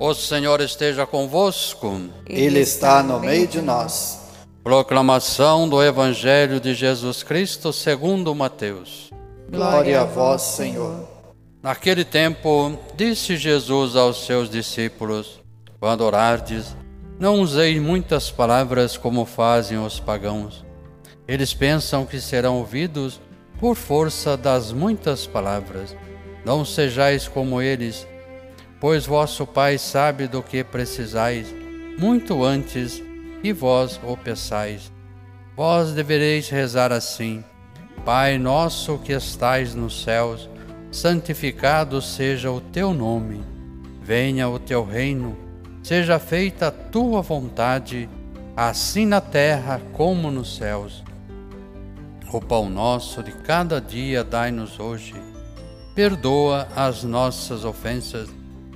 O Senhor esteja convosco. Ele está no meio de nós. Proclamação do Evangelho de Jesus Cristo segundo Mateus. Glória a vós, Senhor. Naquele tempo, disse Jesus aos seus discípulos: Quando orardes, não useis muitas palavras como fazem os pagãos. Eles pensam que serão ouvidos por força das muitas palavras. Não sejais como eles, pois vosso Pai sabe do que precisais, muito antes que vós o peçais. Vós devereis rezar assim: Pai nosso que estais nos céus, santificado seja o teu nome. Venha o teu reino, seja feita a tua vontade, assim na terra como nos céus. O pão nosso de cada dia dai-nos hoje. Perdoa as nossas ofensas,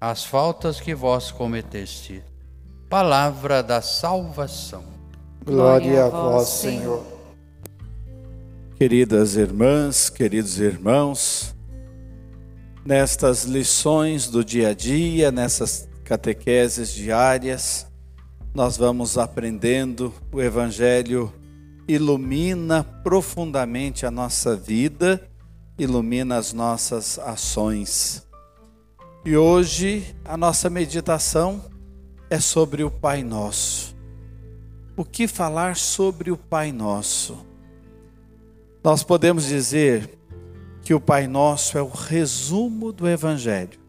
as faltas que vós cometeste. Palavra da salvação. Glória a vós, Senhor. Queridas irmãs, queridos irmãos, nestas lições do dia a dia, nessas catequeses diárias, nós vamos aprendendo o Evangelho ilumina profundamente a nossa vida, ilumina as nossas ações. E hoje a nossa meditação é sobre o Pai Nosso. O que falar sobre o Pai Nosso? Nós podemos dizer que o Pai Nosso é o resumo do Evangelho,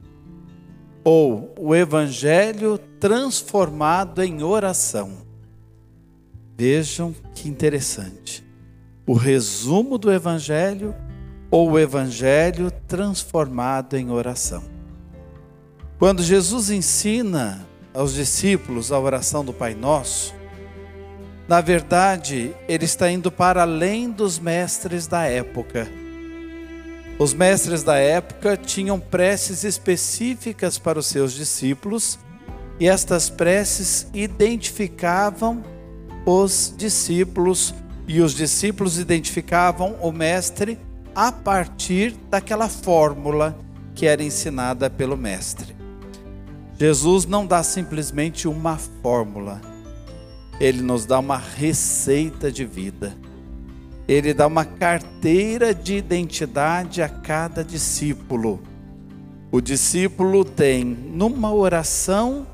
ou o Evangelho transformado em oração. Vejam que interessante. O resumo do Evangelho ou o Evangelho transformado em oração. Quando Jesus ensina aos discípulos a oração do Pai Nosso, na verdade, ele está indo para além dos mestres da época. Os mestres da época tinham preces específicas para os seus discípulos, e estas preces identificavam os discípulos e os discípulos identificavam o mestre a partir daquela fórmula que era ensinada pelo mestre. Jesus não dá simplesmente uma fórmula, ele nos dá uma receita de vida. Ele dá uma carteira de identidade a cada discípulo. O discípulo tem numa oração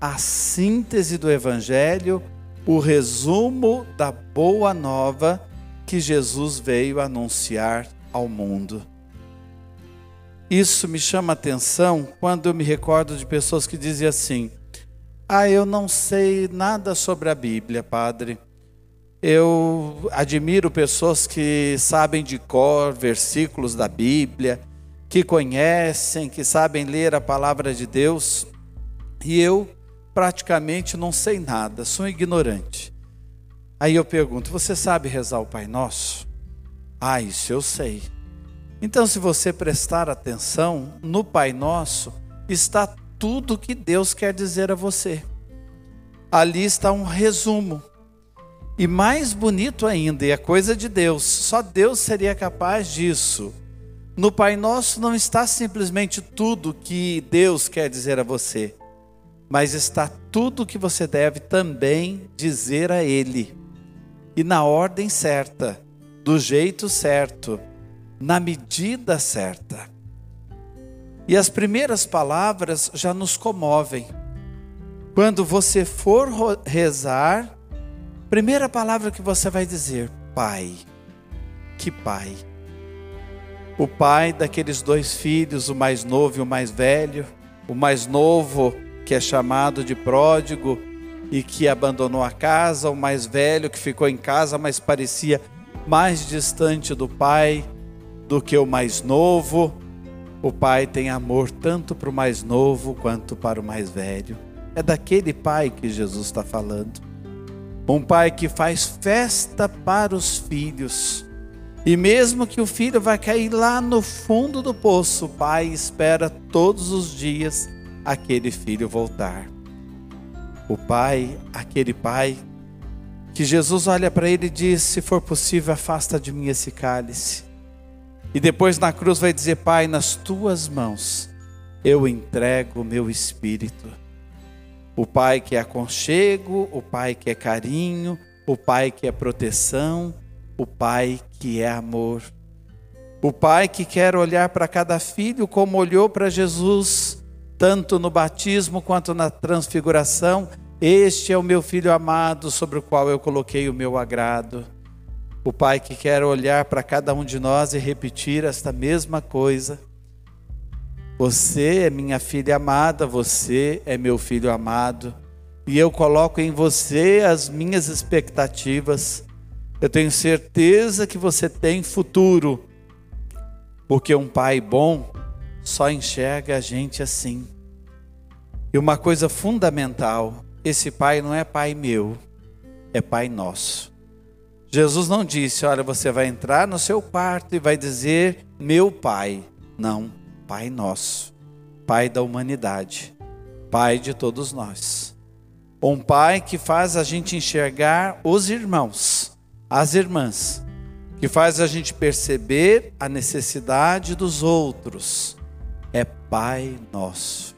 a síntese do evangelho o resumo da boa nova que Jesus veio anunciar ao mundo. Isso me chama atenção quando eu me recordo de pessoas que dizem assim: Ah, eu não sei nada sobre a Bíblia, padre. Eu admiro pessoas que sabem de cor versículos da Bíblia, que conhecem, que sabem ler a palavra de Deus. E eu praticamente não sei nada, sou ignorante. Aí eu pergunto: você sabe rezar o Pai Nosso? Ah, isso eu sei. Então, se você prestar atenção, no Pai Nosso está tudo que Deus quer dizer a você. Ali está um resumo. E mais bonito ainda, e é coisa de Deus, só Deus seria capaz disso. No Pai Nosso não está simplesmente tudo que Deus quer dizer a você mas está tudo que você deve também dizer a Ele, e na ordem certa, do jeito certo, na medida certa. E as primeiras palavras já nos comovem. Quando você for rezar, primeira palavra que você vai dizer: Pai. Que Pai. O pai daqueles dois filhos, o mais novo e o mais velho. O mais novo que é chamado de pródigo e que abandonou a casa, o mais velho que ficou em casa, mas parecia mais distante do pai do que o mais novo. O pai tem amor tanto para o mais novo quanto para o mais velho. É daquele pai que Jesus está falando. Um pai que faz festa para os filhos. E mesmo que o filho vai cair lá no fundo do poço, o pai espera todos os dias aquele filho voltar. O pai, aquele pai que Jesus olha para ele e diz: Se for possível, afasta de mim esse cálice. E depois na cruz vai dizer: Pai, nas tuas mãos eu entrego o meu espírito. O Pai que é aconchego, o Pai que é carinho, o Pai que é proteção, o Pai que é amor. O Pai que quer olhar para cada filho como olhou para Jesus, tanto no batismo quanto na transfiguração. Este é o meu filho amado, sobre o qual eu coloquei o meu agrado. O Pai que quer olhar para cada um de nós e repetir esta mesma coisa você é minha filha amada, você é meu filho amado, e eu coloco em você as minhas expectativas. Eu tenho certeza que você tem futuro, porque um pai bom só enxerga a gente assim. E uma coisa fundamental: esse pai não é pai meu, é pai nosso. Jesus não disse, olha, você vai entrar no seu quarto e vai dizer, meu pai. Não. Pai nosso, Pai da humanidade, Pai de todos nós. Um Pai que faz a gente enxergar os irmãos, as irmãs, que faz a gente perceber a necessidade dos outros. É Pai nosso.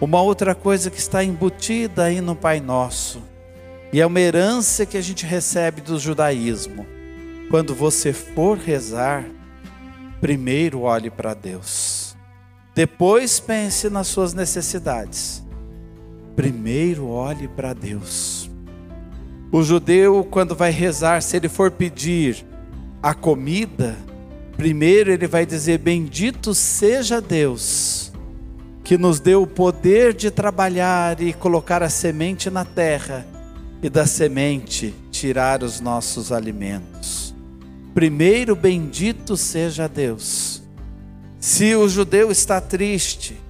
Uma outra coisa que está embutida aí no Pai Nosso, e é uma herança que a gente recebe do judaísmo. Quando você for rezar, primeiro olhe para Deus. Depois pense nas suas necessidades. Primeiro olhe para Deus. O judeu, quando vai rezar, se ele for pedir a comida, primeiro ele vai dizer: Bendito seja Deus, que nos deu o poder de trabalhar e colocar a semente na terra, e da semente tirar os nossos alimentos. Primeiro, bendito seja Deus. Se o judeu está triste,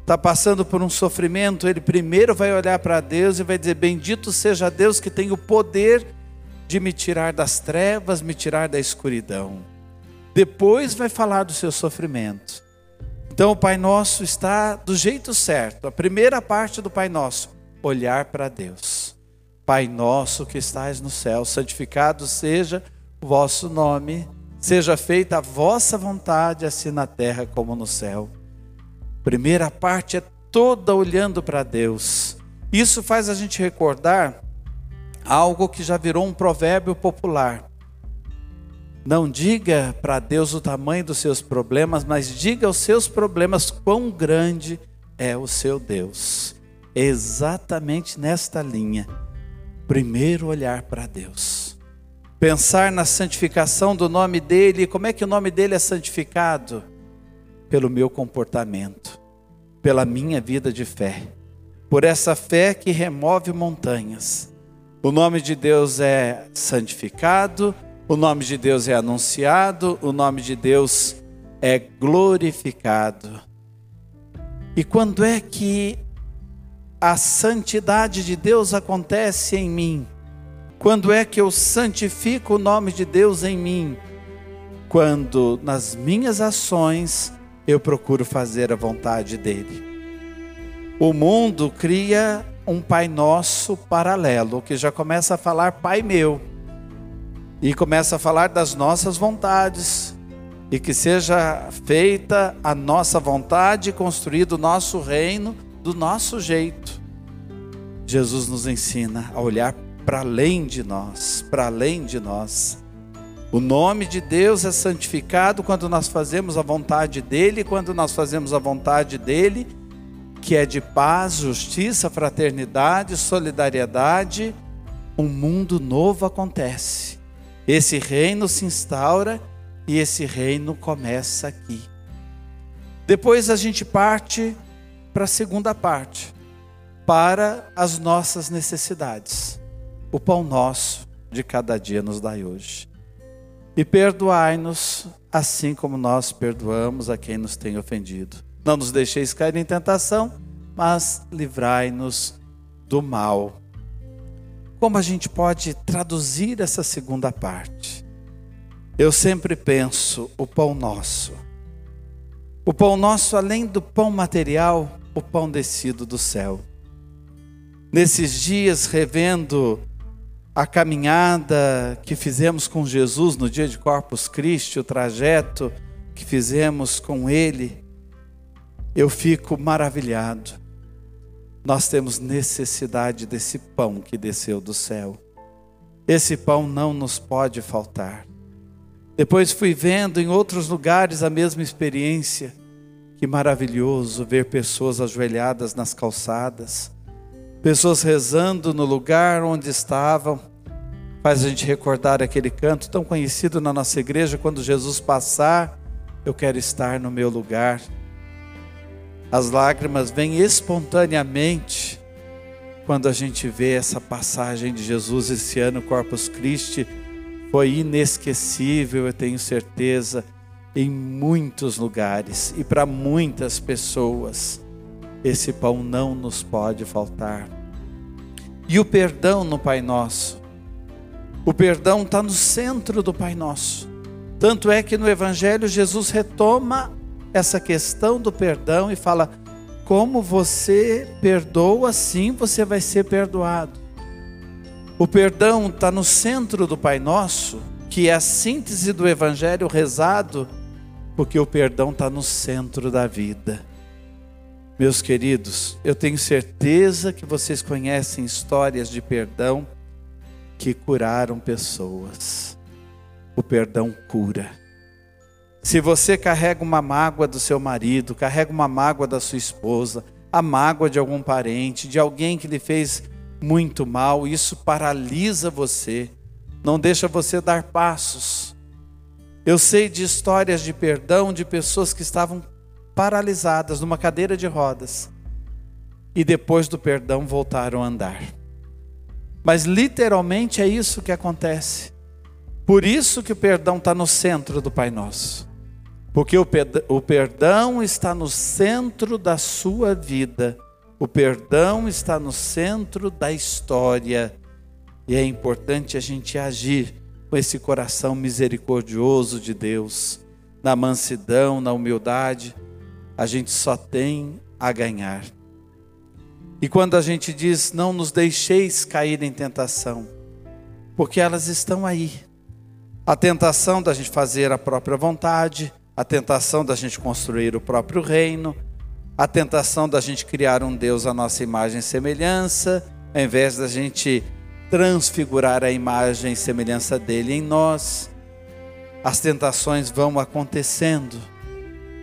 está passando por um sofrimento, ele primeiro vai olhar para Deus e vai dizer: Bendito seja Deus que tem o poder de me tirar das trevas, me tirar da escuridão. Depois vai falar do seu sofrimento. Então o Pai Nosso está do jeito certo. A primeira parte do Pai Nosso, olhar para Deus. Pai Nosso que estás no céu, santificado seja o vosso nome Seja feita a vossa vontade, assim na terra como no céu. Primeira parte é toda olhando para Deus. Isso faz a gente recordar algo que já virou um provérbio popular. Não diga para Deus o tamanho dos seus problemas, mas diga aos seus problemas quão grande é o seu Deus. exatamente nesta linha. Primeiro olhar para Deus pensar na santificação do nome dele. Como é que o nome dele é santificado? Pelo meu comportamento, pela minha vida de fé, por essa fé que remove montanhas. O nome de Deus é santificado, o nome de Deus é anunciado, o nome de Deus é glorificado. E quando é que a santidade de Deus acontece em mim? Quando é que eu santifico o nome de Deus em mim? Quando nas minhas ações eu procuro fazer a vontade dele. O mundo cria um Pai Nosso paralelo, que já começa a falar Pai meu, e começa a falar das nossas vontades, e que seja feita a nossa vontade, construído o nosso reino do nosso jeito. Jesus nos ensina a olhar para além de nós, para além de nós. O nome de Deus é santificado quando nós fazemos a vontade dEle, quando nós fazemos a vontade dEle, que é de paz, justiça, fraternidade, solidariedade, um mundo novo acontece. Esse reino se instaura e esse reino começa aqui. Depois a gente parte para a segunda parte, para as nossas necessidades o pão nosso de cada dia nos dai hoje. E perdoai-nos, assim como nós perdoamos a quem nos tem ofendido. Não nos deixeis cair em tentação, mas livrai-nos do mal. Como a gente pode traduzir essa segunda parte? Eu sempre penso o pão nosso. O pão nosso, além do pão material, o pão descido do céu. Nesses dias, revendo a caminhada que fizemos com Jesus no dia de Corpus Christi, o trajeto que fizemos com Ele, eu fico maravilhado. Nós temos necessidade desse pão que desceu do céu. Esse pão não nos pode faltar. Depois fui vendo em outros lugares a mesma experiência. Que maravilhoso ver pessoas ajoelhadas nas calçadas, pessoas rezando no lugar onde estavam. Faz a gente recordar aquele canto tão conhecido na nossa igreja: quando Jesus passar, eu quero estar no meu lugar. As lágrimas vêm espontaneamente quando a gente vê essa passagem de Jesus esse ano, Corpus Christi foi inesquecível, eu tenho certeza, em muitos lugares e para muitas pessoas. Esse pão não nos pode faltar. E o perdão no Pai Nosso. O perdão está no centro do Pai Nosso. Tanto é que no Evangelho Jesus retoma essa questão do perdão e fala: como você perdoa, assim você vai ser perdoado. O perdão está no centro do Pai Nosso, que é a síntese do Evangelho rezado, porque o perdão está no centro da vida. Meus queridos, eu tenho certeza que vocês conhecem histórias de perdão que curaram pessoas. O perdão cura. Se você carrega uma mágoa do seu marido, carrega uma mágoa da sua esposa, a mágoa de algum parente, de alguém que lhe fez muito mal, isso paralisa você, não deixa você dar passos. Eu sei de histórias de perdão de pessoas que estavam paralisadas numa cadeira de rodas e depois do perdão voltaram a andar. Mas literalmente é isso que acontece. Por isso que o perdão está no centro do Pai Nosso. Porque o perdão está no centro da sua vida. O perdão está no centro da história e é importante a gente agir com esse coração misericordioso de Deus, na mansidão, na humildade. A gente só tem a ganhar. E quando a gente diz, não nos deixeis cair em tentação, porque elas estão aí. A tentação da gente fazer a própria vontade, a tentação da gente construir o próprio reino, a tentação da gente criar um Deus à nossa imagem e semelhança, ao invés da gente transfigurar a imagem e semelhança dele em nós. As tentações vão acontecendo.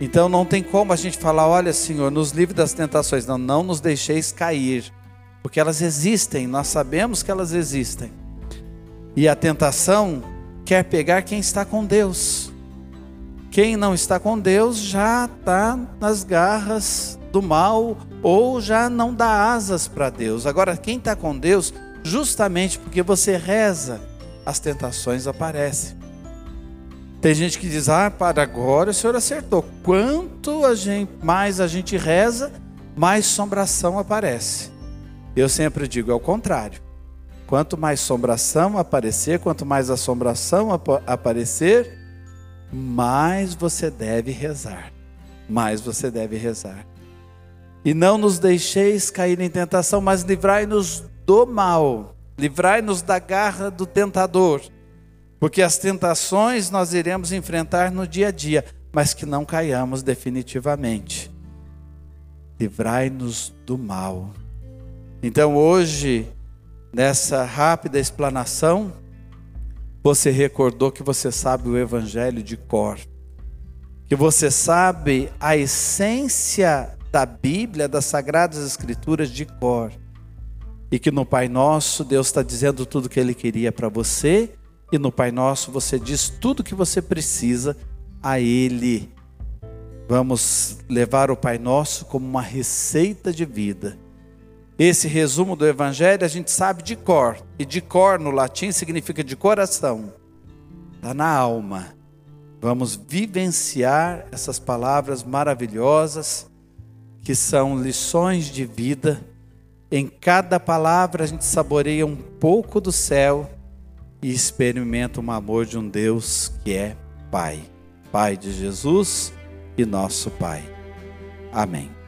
Então não tem como a gente falar, olha, Senhor, nos livre das tentações. Não, não nos deixeis cair, porque elas existem, nós sabemos que elas existem. E a tentação quer pegar quem está com Deus. Quem não está com Deus já está nas garras do mal ou já não dá asas para Deus. Agora, quem está com Deus, justamente porque você reza, as tentações aparecem. Tem gente que diz: Ah, para agora o senhor acertou. Quanto a gente, mais a gente reza, mais sombração aparece. Eu sempre digo: é o contrário. Quanto mais sombração aparecer, quanto mais assombração ap aparecer, mais você deve rezar. Mais você deve rezar. E não nos deixeis cair em tentação, mas livrai-nos do mal. Livrai-nos da garra do tentador. Porque as tentações nós iremos enfrentar no dia a dia, mas que não caiamos definitivamente. Livrai-nos do mal. Então hoje, nessa rápida explanação, você recordou que você sabe o Evangelho de cor, que você sabe a essência da Bíblia, das Sagradas Escrituras de cor, e que no Pai Nosso Deus está dizendo tudo o que Ele queria para você, e no Pai Nosso você diz tudo o que você precisa a Ele. Vamos levar o Pai Nosso como uma receita de vida esse resumo do Evangelho a gente sabe de cor, e de cor no latim significa de coração, está na alma. Vamos vivenciar essas palavras maravilhosas que são lições de vida. Em cada palavra a gente saboreia um pouco do céu e experimenta o amor de um Deus que é Pai, Pai de Jesus e nosso Pai. Amém.